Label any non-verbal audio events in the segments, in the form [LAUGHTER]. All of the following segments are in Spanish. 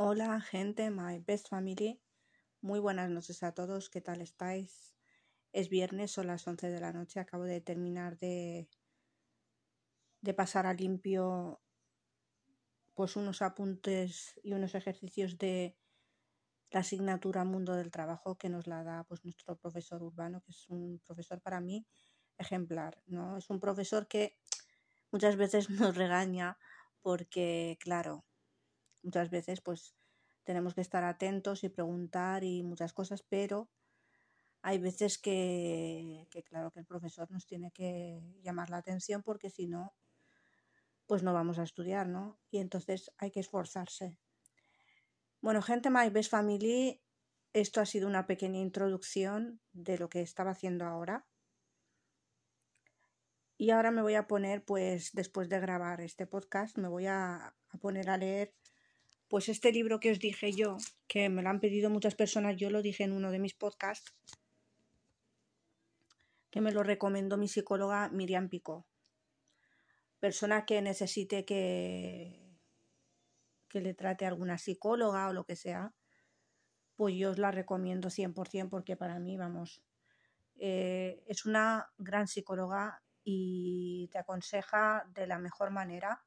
Hola, gente, my best family. Muy buenas noches a todos. ¿Qué tal estáis? Es viernes, son las 11 de la noche. Acabo de terminar de, de pasar a limpio pues unos apuntes y unos ejercicios de la asignatura Mundo del Trabajo que nos la da pues nuestro profesor urbano, que es un profesor para mí ejemplar, ¿no? Es un profesor que muchas veces nos regaña porque, claro, muchas veces pues tenemos que estar atentos y preguntar y muchas cosas, pero hay veces que, claro que el profesor nos tiene que llamar la atención porque si no, pues no vamos a estudiar, ¿no? Y entonces hay que esforzarse. Bueno, gente, My Best Family, esto ha sido una pequeña introducción de lo que estaba haciendo ahora. Y ahora me voy a poner, pues después de grabar este podcast, me voy a poner a leer pues este libro que os dije yo, que me lo han pedido muchas personas, yo lo dije en uno de mis podcasts, que me lo recomendó mi psicóloga Miriam Pico. Persona que necesite que, que le trate alguna psicóloga o lo que sea, pues yo os la recomiendo 100% porque para mí, vamos, eh, es una gran psicóloga y te aconseja de la mejor manera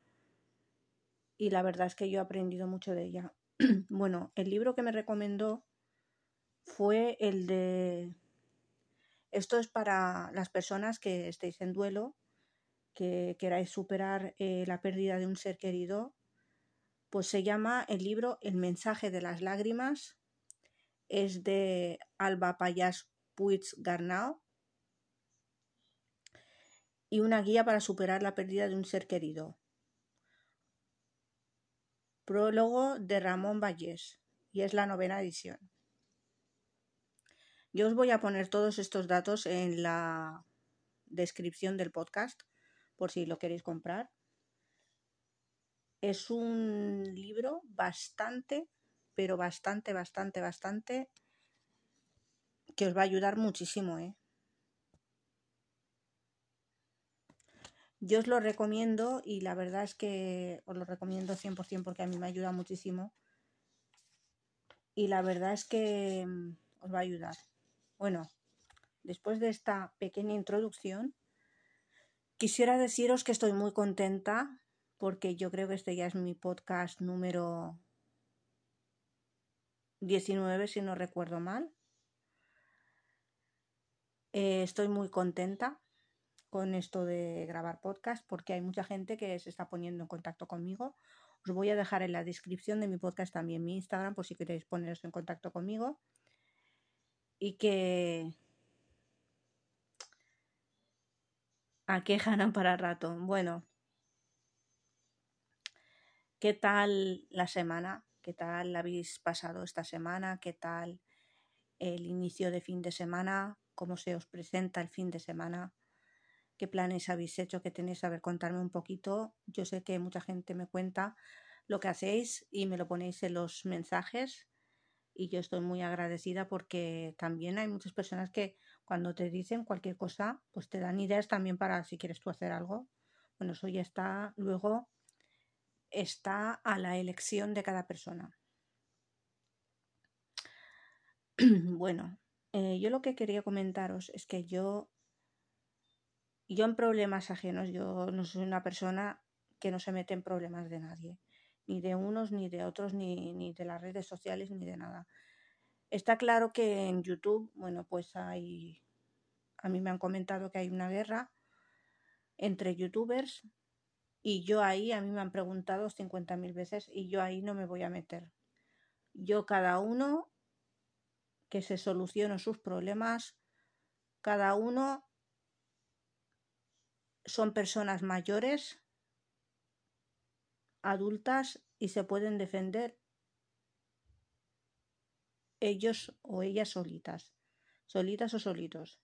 y la verdad es que yo he aprendido mucho de ella. [CLEARS THROAT] bueno, el libro que me recomendó fue el de... Esto es para las personas que estéis en duelo, que queráis superar eh, la pérdida de un ser querido, pues se llama el libro El mensaje de las lágrimas, es de Alba Payas Puig Garnao y una guía para superar la pérdida de un ser querido. Prólogo de Ramón Vallés y es la novena edición. Yo os voy a poner todos estos datos en la descripción del podcast por si lo queréis comprar. Es un libro bastante, pero bastante, bastante, bastante que os va a ayudar muchísimo, ¿eh? Yo os lo recomiendo y la verdad es que os lo recomiendo 100% porque a mí me ayuda muchísimo. Y la verdad es que mm, os va a ayudar. Bueno, después de esta pequeña introducción, quisiera deciros que estoy muy contenta porque yo creo que este ya es mi podcast número 19, si no recuerdo mal. Eh, estoy muy contenta con esto de grabar podcast porque hay mucha gente que se está poniendo en contacto conmigo. Os voy a dejar en la descripción de mi podcast también mi Instagram por si queréis poneros en contacto conmigo. Y que aquejan para rato. Bueno, ¿qué tal la semana? ¿Qué tal habéis pasado esta semana? ¿Qué tal el inicio de fin de semana? ¿Cómo se os presenta el fin de semana? Qué planes habéis hecho, qué tenéis, a ver, contarme un poquito. Yo sé que mucha gente me cuenta lo que hacéis y me lo ponéis en los mensajes y yo estoy muy agradecida porque también hay muchas personas que cuando te dicen cualquier cosa, pues te dan ideas también para si quieres tú hacer algo. Bueno, eso ya está, luego está a la elección de cada persona. [CLEARS THROAT] bueno, eh, yo lo que quería comentaros es que yo yo en problemas ajenos, yo no soy una persona que no se mete en problemas de nadie, ni de unos, ni de otros, ni, ni de las redes sociales, ni de nada. Está claro que en YouTube, bueno, pues hay, a mí me han comentado que hay una guerra entre youtubers y yo ahí, a mí me han preguntado 50.000 veces y yo ahí no me voy a meter. Yo cada uno que se solucione sus problemas, cada uno son personas mayores, adultas y se pueden defender ellos o ellas solitas, solitas o solitos.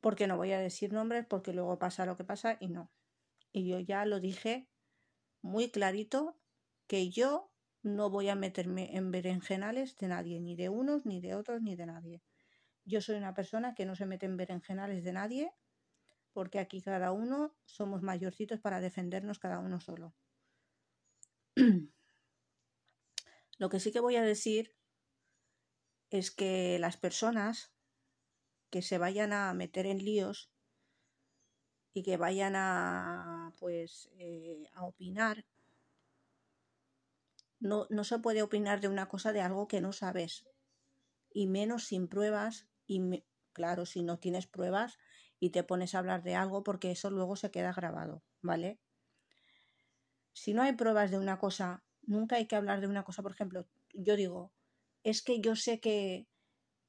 Porque no voy a decir nombres porque luego pasa lo que pasa y no. Y yo ya lo dije muy clarito que yo no voy a meterme en berenjenales de nadie, ni de unos, ni de otros, ni de nadie. Yo soy una persona que no se mete en berenjenales de nadie porque aquí cada uno somos mayorcitos para defendernos cada uno solo. [CLEARS THROAT] Lo que sí que voy a decir es que las personas que se vayan a meter en líos y que vayan a pues eh, a opinar no, no se puede opinar de una cosa de algo que no sabes y menos sin pruebas y claro si no tienes pruebas y te pones a hablar de algo porque eso luego se queda grabado vale si no hay pruebas de una cosa nunca hay que hablar de una cosa. Por ejemplo yo digo es que yo sé que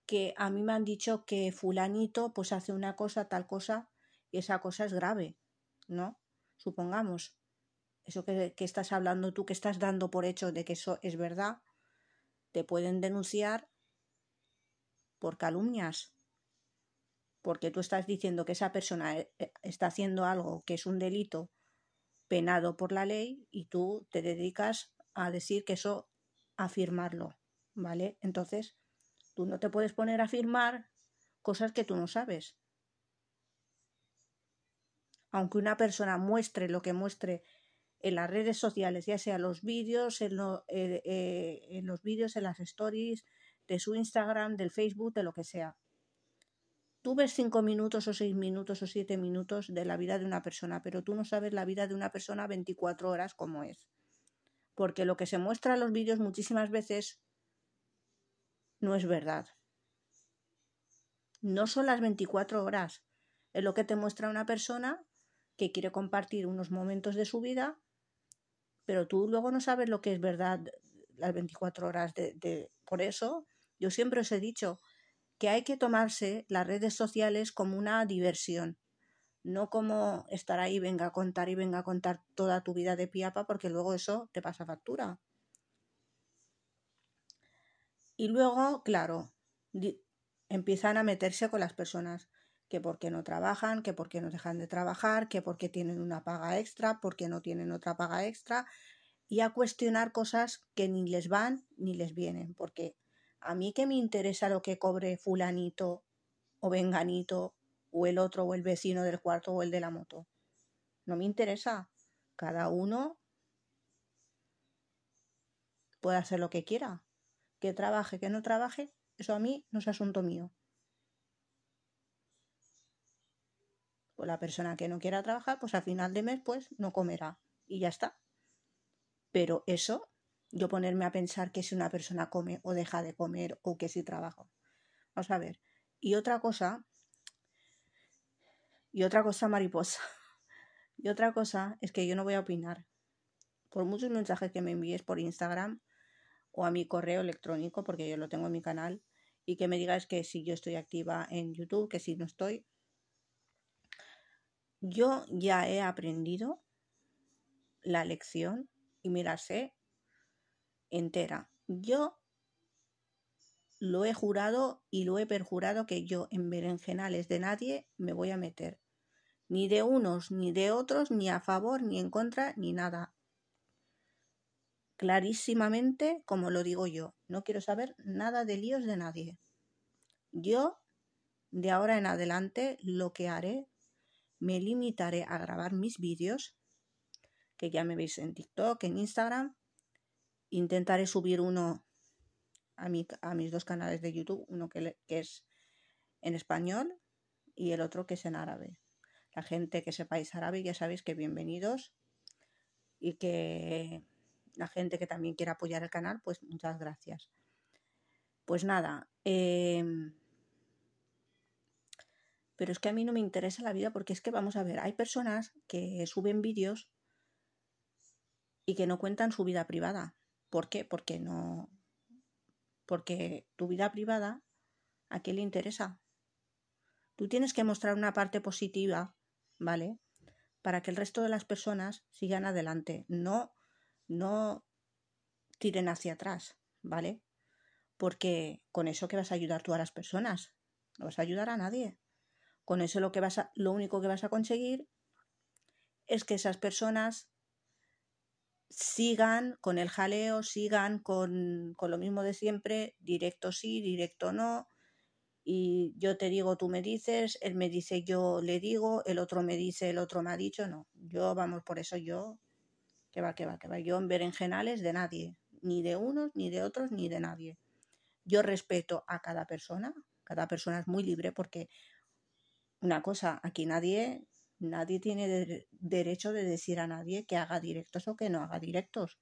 que a mí me han dicho que fulanito pues hace una cosa tal cosa y esa cosa es grave no supongamos eso que, que estás hablando tú que estás dando por hecho de que eso es verdad te pueden denunciar por calumnias porque tú estás diciendo que esa persona eh, eh, está haciendo algo que es un delito penado por la ley y tú te dedicas a decir que eso, afirmarlo, ¿vale? Entonces, tú no te puedes poner a afirmar cosas que tú no sabes. Aunque una persona muestre lo que muestre en las redes sociales, ya sea los vídeos, en, eh, en los vídeos, en las stories, de su Instagram, del Facebook, de lo que sea Tú ves cinco minutos o seis minutos o siete minutos de la vida de una persona, pero tú no sabes la vida de una persona 24 horas como es. Porque lo que se muestra en los vídeos muchísimas veces no es verdad. No son las 24 horas. Es lo que te muestra una persona que quiere compartir unos momentos de su vida, pero tú luego no sabes lo que es verdad las 24 horas de, de... Por eso yo siempre os he dicho, que hay que tomarse las redes sociales como una diversión, no como estar ahí, venga a contar y venga a contar toda tu vida de piapa, porque luego eso te pasa factura. Y luego, claro, empiezan a meterse con las personas, que porque no trabajan, que porque no dejan de trabajar, que porque tienen una paga extra, porque no tienen otra paga extra, y a cuestionar cosas que ni les van ni les vienen, porque a mí que me interesa lo que cobre fulanito o venganito o el otro o el vecino del cuarto o el de la moto. No me interesa. Cada uno puede hacer lo que quiera. Que trabaje, que no trabaje, eso a mí no es asunto mío. Pues la persona que no quiera trabajar, pues al final de mes, pues no comerá. Y ya está. Pero eso yo ponerme a pensar que si una persona come o deja de comer o que si trabaja. Vamos a ver. Y otra cosa, y otra cosa mariposa, [LAUGHS] y otra cosa es que yo no voy a opinar. Por muchos mensajes que me envíes por Instagram o a mi correo electrónico, porque yo lo tengo en mi canal, y que me digas que si yo estoy activa en YouTube, que si no estoy. Yo ya he aprendido la lección y mira, sé entera. Yo lo he jurado y lo he perjurado que yo en berenjenales de nadie me voy a meter. Ni de unos, ni de otros, ni a favor, ni en contra, ni nada. Clarísimamente, como lo digo yo, no quiero saber nada de líos de nadie. Yo, de ahora en adelante, lo que haré, me limitaré a grabar mis vídeos, que ya me veis en TikTok, en Instagram, intentaré subir uno a, mis dos canales de YouTube, uno que, que es en español y el otro que es en árabe. La gente que sepáis árabe ya sabéis que bienvenidos y que la gente que también quiera apoyar el canal, pues muchas gracias. Pues nada, em, pero es que a mí no me interesa la vida porque es que vamos a ver, hay personas que suben vídeos y que no cuentan su vida privada. ¿Por qué? Porque no. Porque tu vida privada, ¿a qué le interesa? Tú tienes que mostrar una parte positiva, ¿vale? Para que el resto de las personas sigan adelante, no, no tiren hacia atrás, ¿vale? Porque con eso que vas a ayudar tú a las personas, no vas a ayudar a nadie. Con eso lo que vas a, lo único que vas a conseguir es que esas personas sigan con el jaleo, sigan con, con, lo mismo de siempre, directo sí, directo no, y yo te digo, tú me dices, él me dice, yo le digo, el otro me dice, el otro me ha dicho, no, yo vamos, por eso yo, que va, que va, que va, yo en berenjenales de nadie, ni de unos, ni de otros, ni de nadie. Yo respeto a cada persona, cada persona es muy libre porque una cosa, aquí nadie, nadie tiene derecho de decir a nadie que haga directos o que no haga directos.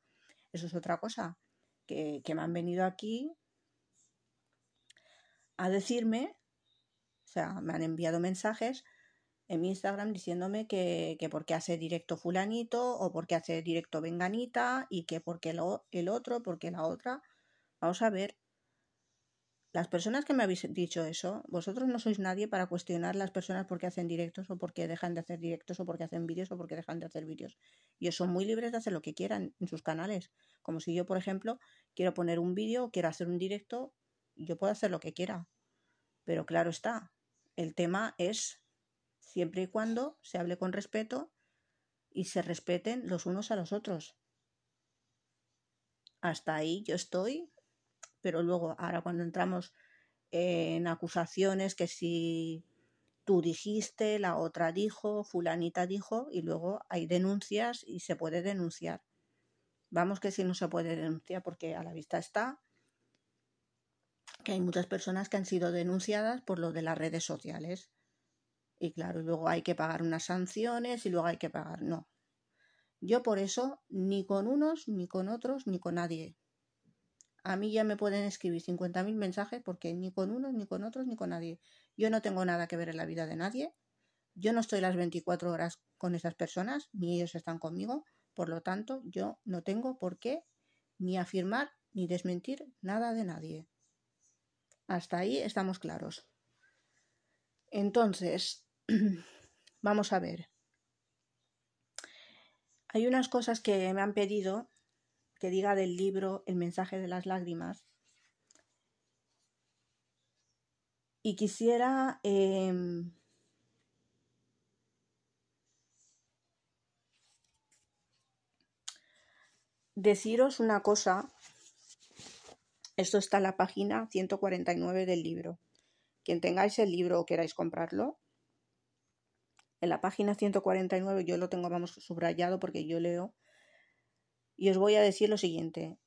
Eso es otra cosa, que, que me han venido aquí a decirme, o sea, me han enviado mensajes en mi Instagram diciéndome que, que porque hace directo fulanito o porque hace directo venganita y que porque lo, el otro, porque la otra. Vamos a ver, las personas que me habéis dicho eso, vosotros no sois nadie para cuestionar las personas porque hacen directos o porque dejan de hacer directos o porque hacen vídeos o porque dejan de hacer vídeos. Ellos son muy libres de hacer lo que quieran en sus canales. Como si yo, por ejemplo, quiero poner un vídeo o quiero hacer un directo, yo puedo hacer lo que quiera. Pero claro está, el tema es siempre y cuando se hable con respeto y se respeten los unos a los otros. Hasta ahí yo estoy pero luego, ahora cuando entramos en acusaciones, que si tú dijiste, la otra dijo, fulanita dijo, y luego hay denuncias y se puede denunciar. Vamos que si no se puede denunciar porque a la vista está que hay muchas personas que han sido denunciadas por lo de las redes sociales. Y claro, luego hay que pagar unas sanciones y luego hay que pagar. No. Yo por eso ni con unos, ni con otros, ni con nadie. A mí ya me pueden escribir 50.000 mensajes porque ni con unos, ni con otros, ni con nadie. Yo no tengo nada que ver en la vida de nadie. Yo no estoy las 24 horas con esas personas, ni ellos están conmigo. Por lo tanto, yo no tengo por qué ni afirmar ni desmentir nada de nadie. Hasta ahí estamos claros. Entonces, [CLEARS THROAT] vamos a ver. Hay unas cosas que me han pedido que diga del libro El mensaje de las lágrimas. Y quisiera em, deciros una cosa. Esto está en la página 149 del libro. Quien tengáis el libro o queráis comprarlo, en la página 149 yo lo tengo, vamos, subrayado porque yo leo y os voy a decir lo siguiente.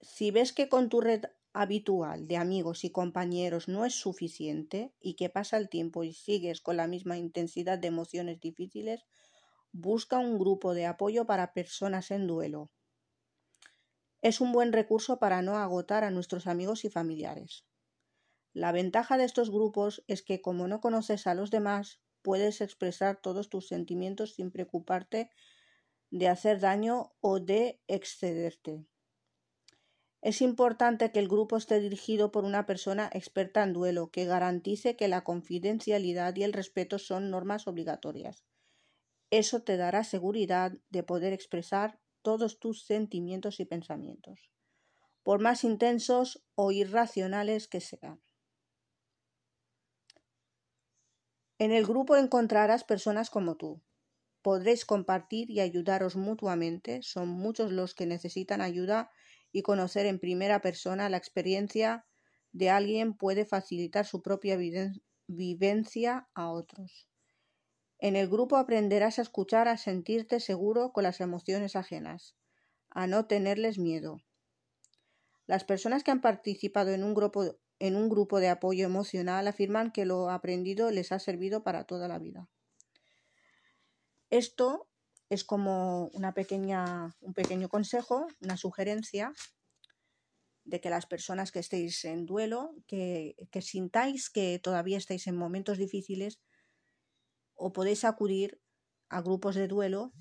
Si ves que con tu red habitual de amigos y compañeros no es suficiente y que pasa el tiempo y sigues con la misma intensidad de emociones difíciles, busca un grupo de apoyo para personas en duelo. Es un buen recurso para no agotar a nuestros amigos y familiares. La ventaja de estos grupos es que como no conoces a los demás, puedes expresar todos tus sentimientos sin preocuparte de hacer daño o de excederte. Es importante que el grupo esté dirigido por una persona experta en duelo, que garantice que la confidencialidad y el respeto son normas obligatorias. Eso te dará seguridad de poder expresar todos tus sentimientos y pensamientos, por más intensos o irracionales que sean. En el grupo encontrarás personas como tú. Podréis compartir y ayudaros mutuamente. Son muchos los que necesitan ayuda y conocer en primera persona la experiencia de alguien puede facilitar su propia vivencia a otros. En el grupo aprenderás a escuchar, a sentirte seguro con las emociones ajenas, a no tenerles miedo. Las personas que han participado en un grupo en un grupo de apoyo emocional afirman que lo aprendido les ha servido para toda la vida. Esto es como una pequeña, un pequeño consejo, una sugerencia de que las personas que estéis en duelo, que, sintáis que todavía estáis en momentos difíciles, o podéis acudir a grupos de duelo,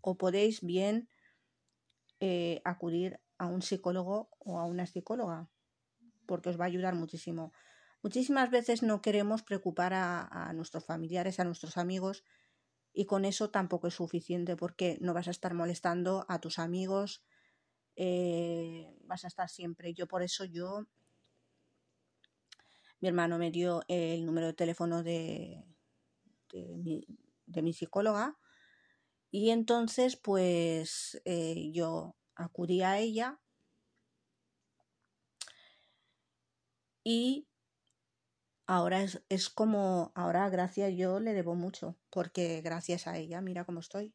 o podéis bien eh, acudir a un psicólogo o a una psicóloga porque os va a ayudar muchísimo. Muchísimas veces no queremos preocupar a, nuestros familiares, a nuestros amigos, y con eso tampoco es suficiente porque no vas a estar molestando a tus amigos, eh, vas a estar siempre. Yo por eso yo, mi hermano me dio el número de teléfono de, de, mi, psicóloga y entonces pues eh, yo acudí a ella y ahora es, es como, ahora gracias yo le debo mucho, porque gracias a ella, mira cómo estoy,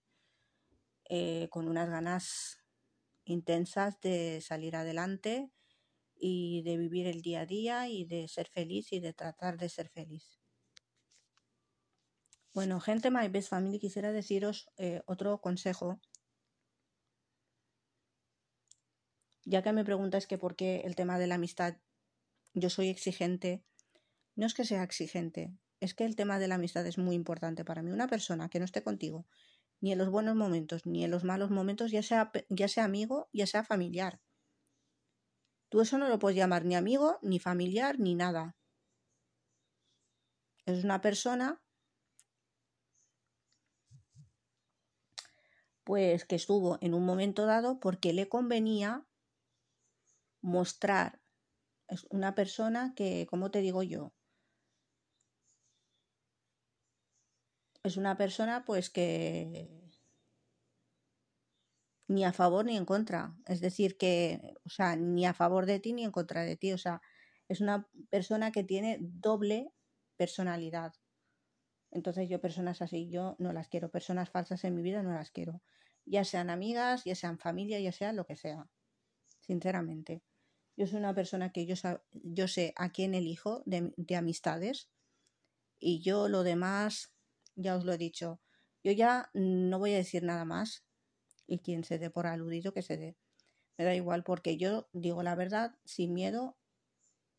eh, con unas ganas intensas de salir adelante y de vivir el día a día y de ser feliz y de tratar de ser feliz. Bueno, gente My Best Family, quisiera deciros eh, otro consejo. Ya que me preguntáis que por qué el tema de la amistad yo soy exigente, no es que sea exigente, es que el tema de la amistad es muy importante para mí. Una persona que no esté contigo ni en los buenos momentos ni en los malos momentos, ya sea, ya sea amigo, ya sea familiar. Tú eso no lo puedes llamar ni amigo, ni familiar, ni nada. Es una persona pues que estuvo en un momento dado porque le convenía mostrar. Es una persona que, como te digo yo, es una persona pues que ni a favor ni en contra. Es decir, que, o sea, ni a favor de ti ni en contra de ti. O sea, es una persona que tiene doble personalidad. Entonces yo personas así, yo no las quiero. Personas falsas en mi vida no las quiero. Ya sean amigas, ya sean familia, ya sea lo que sea. Sinceramente. Yo soy una persona que yo, sé a quién elijo de, de amistades. Y yo lo demás ya os lo he dicho. Yo ya no voy a decir nada más y quien se dé por aludido que se dé. Me da igual porque yo digo la verdad sin miedo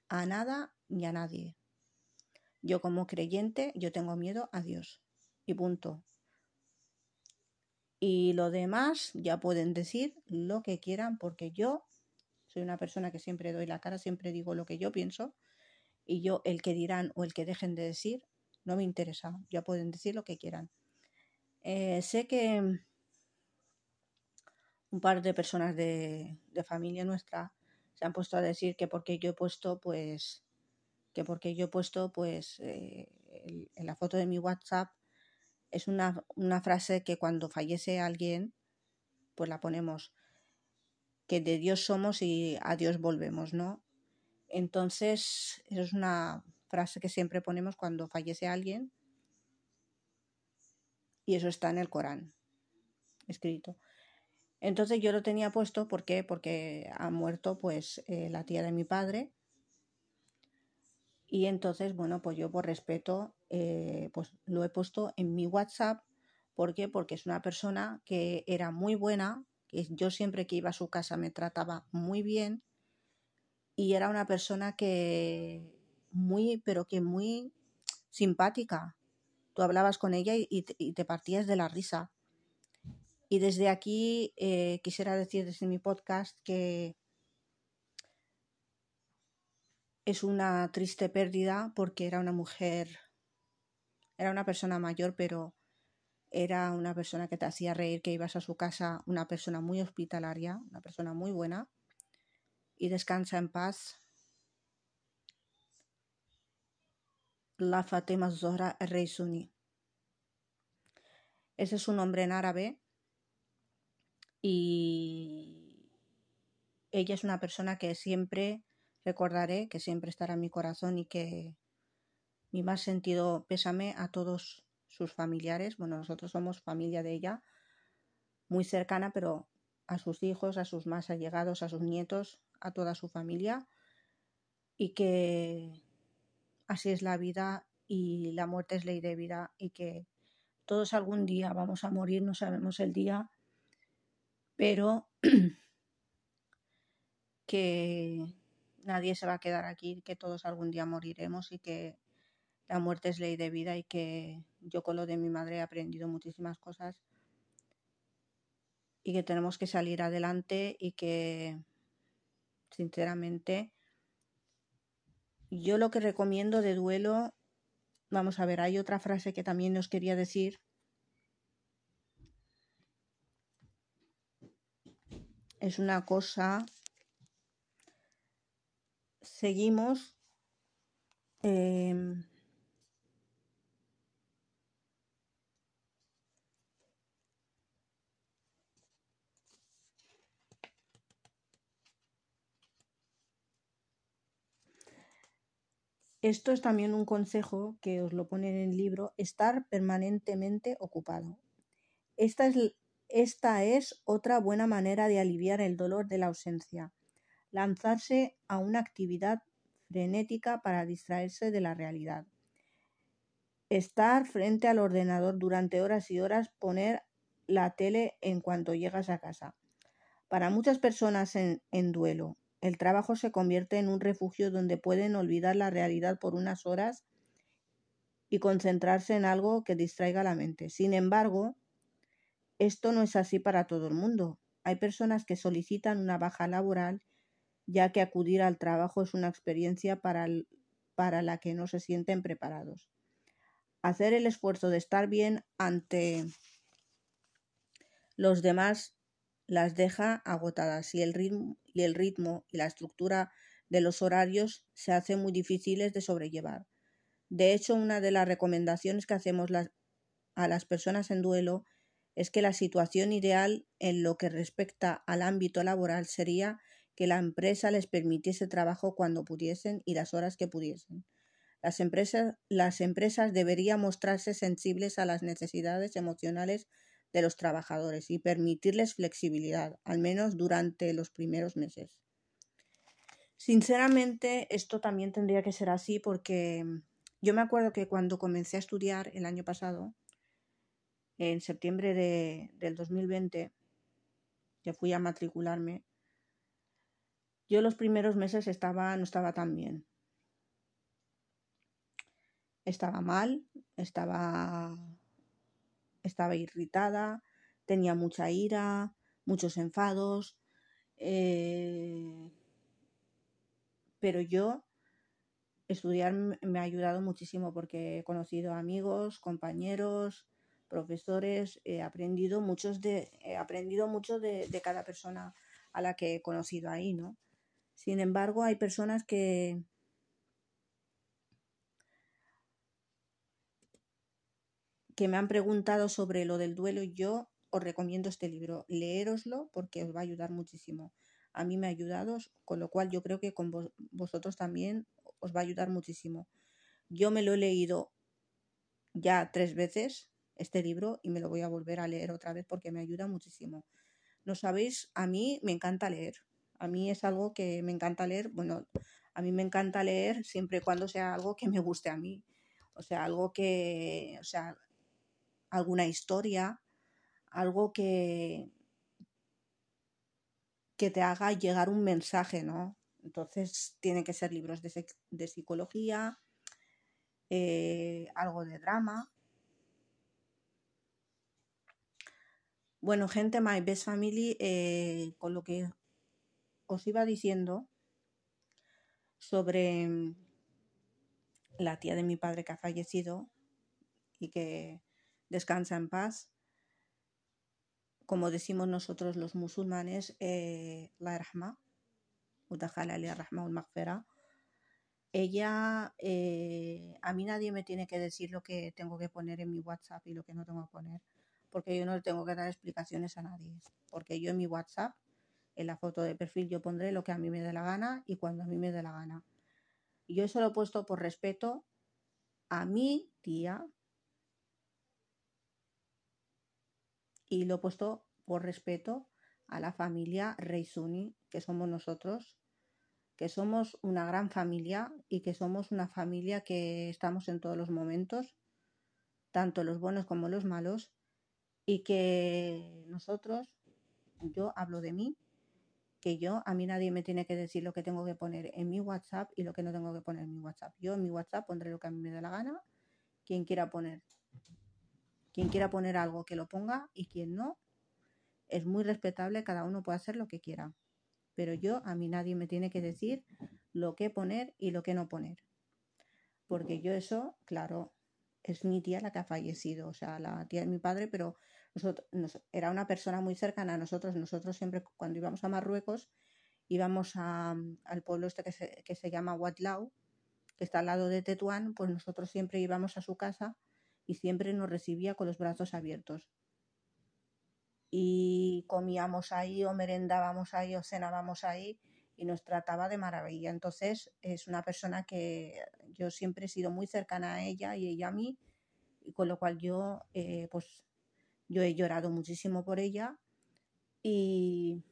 a nada ni a nadie. Yo como creyente, yo tengo miedo a Dios. Y punto. Y lo demás ya pueden decir lo que quieran porque yo soy una persona que siempre doy la cara, siempre digo lo que yo pienso. Y yo, el que dirán o el que dejen de decir, no me interesa, ya pueden decir lo que quieran. Eh, sé que un par de personas de, familia nuestra se han puesto a decir que porque yo he puesto, pues, que porque yo he puesto, pues, eh, en la foto de mi WhatsApp es una, una frase que cuando fallece alguien, pues la ponemos, de Dios somos y a Dios volvemos, ¿no? Entonces, eso es una frase que siempre ponemos cuando fallece alguien. Y eso está en el Corán, escrito. Entonces yo lo tenía puesto, ¿por qué? Porque ha muerto pues eh, la tía de mi padre. Y entonces, bueno, pues yo por respeto, eh, pues lo he puesto en mi WhatsApp. ¿Por qué? Porque es una persona que era muy buena, yo siempre que iba a su casa me trataba muy bien y era una persona que muy, pero que muy simpática. Tú hablabas con ella y, te partías de la risa. Y desde aquí eh, quisiera decir desde mi podcast que es una triste pérdida porque era una mujer, era una persona mayor, pero era una persona que te hacía reír, que ibas a su casa, una persona muy hospitalaria, una persona muy buena. Y descansa en paz la Fatima Zohra Reisuni. Ese es su nombre en árabe y ella es una persona que siempre recordaré, que siempre estará en mi corazón y que mi más sentido pésame a todos sus familiares. Bueno, nosotros somos familia de ella, muy cercana, pero a sus hijos, a sus más allegados, a sus nietos, a toda su familia y que así es la vida y la muerte es ley de vida y que todos algún día vamos a morir, no sabemos el día, pero [CLEARS THROAT] que nadie se va a quedar aquí, que todos algún día moriremos y que la muerte es ley de vida y que yo con lo de mi madre he aprendido muchísimas cosas y que tenemos que salir adelante y que sinceramente yo lo que recomiendo de duelo, vamos a ver, hay otra frase que también os quería decir. Es una cosa, seguimos em, Esto es también un consejo que os lo ponen en el libro, estar permanentemente ocupado. Esta es, otra buena manera de aliviar el dolor de la ausencia, lanzarse a una actividad frenética para distraerse de la realidad. Estar frente al ordenador durante horas y horas, poner la tele en cuanto llegas a casa. Para muchas personas en duelo, el trabajo se convierte en un refugio donde pueden olvidar la realidad por unas horas y concentrarse en algo que distraiga la mente. Sin embargo, esto no es así para todo el mundo. Hay personas que solicitan una baja laboral ya que acudir al trabajo es una experiencia para, para la que no se sienten preparados. Hacer el esfuerzo de estar bien ante los demás las deja agotadas y el ritmo y, la estructura de los horarios se hacen muy difíciles de sobrellevar. De hecho, una de las recomendaciones que hacemos a las personas en duelo es que la situación ideal en lo que respecta al ámbito laboral sería que la empresa les permitiese trabajo cuando pudiesen y las horas que pudiesen. Las empresas, las empresas deberían mostrarse sensibles a las necesidades emocionales de los trabajadores y permitirles flexibilidad, al menos durante los primeros meses. Sinceramente, esto también tendría que ser así porque yo me acuerdo que cuando comencé a estudiar el año pasado, en septiembre de, del 2020, que fui a matricularme, yo los primeros meses estaba, no estaba tan bien. Estaba mal, estaba estaba irritada, tenía mucha ira, muchos enfados, eh, pero yo estudiar me ha ayudado muchísimo porque he conocido amigos, compañeros, profesores, he aprendido muchos de, he aprendido mucho de, de cada persona a la que he conocido ahí, ¿no? Sin embargo, hay personas que, que me han preguntado sobre lo del duelo, yo os recomiendo este libro. Leéroslo porque os va a ayudar muchísimo. A mí me ha ayudado, con lo cual yo creo que con vosotros también os va a ayudar muchísimo. Yo me lo he leído ya tres veces, este libro, y me lo voy a volver a leer otra vez porque me ayuda muchísimo. No sabéis, a mí me encanta leer. A mí es algo que me encanta leer. Bueno, a mí me encanta leer siempre y cuando sea algo que me guste a mí. O sea, algo que, o sea, alguna historia, algo que, que te haga llegar un mensaje, ¿no? Entonces tienen que ser libros de, de psicología, eh, algo de drama. Bueno, gente, My Best Family, eh, con lo que os iba diciendo sobre la tía de mi padre que ha fallecido y que descansa en paz. Como decimos nosotros los musulmanes, eh, la rahma, rahma ella, eh, a mí nadie me tiene que decir lo que tengo que poner en mi WhatsApp y lo que no tengo que poner, porque yo no le tengo que dar explicaciones a nadie, porque yo en mi WhatsApp, en la foto de perfil, yo pondré lo que a mí me dé la gana y cuando a mí me dé la gana. Yo eso lo he puesto por respeto a mi tía, y lo he puesto por respeto a la familia Reisuni, que somos nosotros, que somos una gran familia y que somos una familia que estamos en todos los momentos, tanto los buenos como los malos, y que nosotros, yo hablo de mí, que yo, a mí nadie me tiene que decir lo que tengo que poner en mi WhatsApp y lo que no tengo que poner en mi WhatsApp. Yo en mi WhatsApp pondré lo que a mí me dé la gana, quien quiera poner quien quiera poner algo que lo ponga y quien no, es muy respetable, cada uno puede hacer lo que quiera. Pero yo, a mí nadie me tiene que decir lo que poner y lo que no poner. Porque yo eso, claro, es mi tía la que ha fallecido, o sea, la tía de mi padre, pero nosotros, era una persona muy cercana a nosotros. Nosotros siempre, cuando íbamos a Marruecos, íbamos al pueblo este que se, que se llama Watlau, que está al lado de Tetuán, pues nosotros siempre íbamos a su casa y siempre nos recibía con los brazos abiertos. Y comíamos ahí o merendábamos ahí o cenábamos ahí y nos trataba de maravilla. Entonces es una persona que yo siempre he sido muy cercana a ella y ella a mí, y con lo cual yo, eh, pues, yo he llorado muchísimo por ella y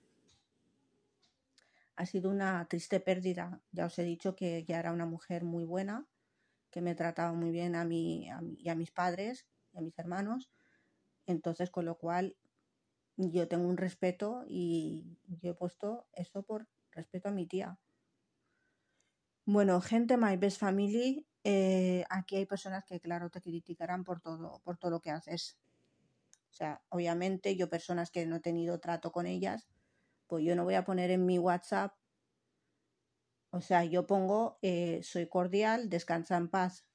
ha sido una triste pérdida. Ya os he dicho que ella era una mujer muy buena, que me trataba muy bien a mí, y a mis padres y a mis hermanos. Entonces, con lo cual, yo tengo un respeto y yo he puesto eso por respeto a mi tía. Bueno, gente, my best family, eh, aquí hay personas que, claro, te criticarán por todo, por todo lo que haces. O sea, obviamente yo personas que no he tenido trato con ellas, pues yo no voy a poner en mi WhatsApp, o sea, yo pongo, eh, soy cordial, descansa en paz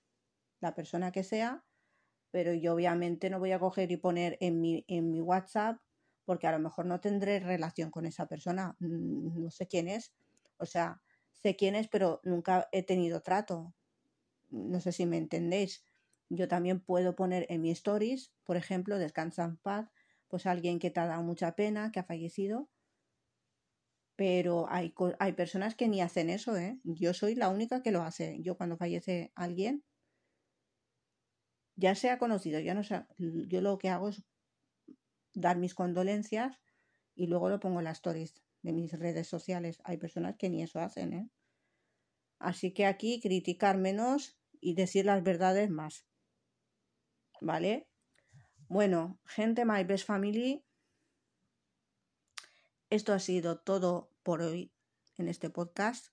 la persona que sea, pero yo obviamente no voy a coger y poner en mi, en mi WhatsApp porque a lo mejor no tendré relación con esa persona, mm, no sé quién es, o sea, sé quién es, pero nunca he tenido trato. No sé si me entendéis. Yo también puedo poner en mi stories, por ejemplo, descansa en paz, pues alguien que te ha dado mucha pena, que ha fallecido. Pero hay, hay personas que ni hacen eso, ¿eh? Yo soy la única que lo hace. Yo cuando fallece alguien, ya sea conocido, ya no yo lo que hago es dar mis condolencias y luego lo pongo en las stories de mis redes sociales. Hay personas que ni eso hacen, ¿eh? Así que aquí criticar menos y decir las verdades más. ¿Vale? Bueno, gente, my best family. Esto ha sido todo por hoy en este podcast.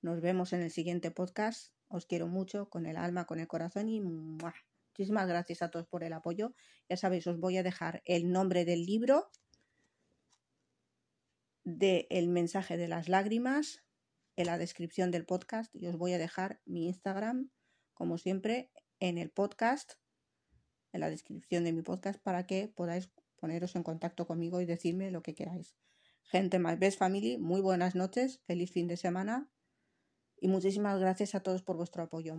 Nos vemos en el siguiente podcast. Os quiero mucho, con el alma, con el corazón y muchísimas gracias a todos por el apoyo. Ya sabéis, os voy a dejar el nombre del libro de El mensaje de las lágrimas en la descripción del podcast y os voy a dejar mi Instagram, como siempre, en el podcast, en la descripción de mi podcast, para que podáis poneros en contacto conmigo y decirme lo que queráis. Gente, my best family, muy buenas noches, feliz fin de semana y muchísimas gracias a todos por vuestro apoyo.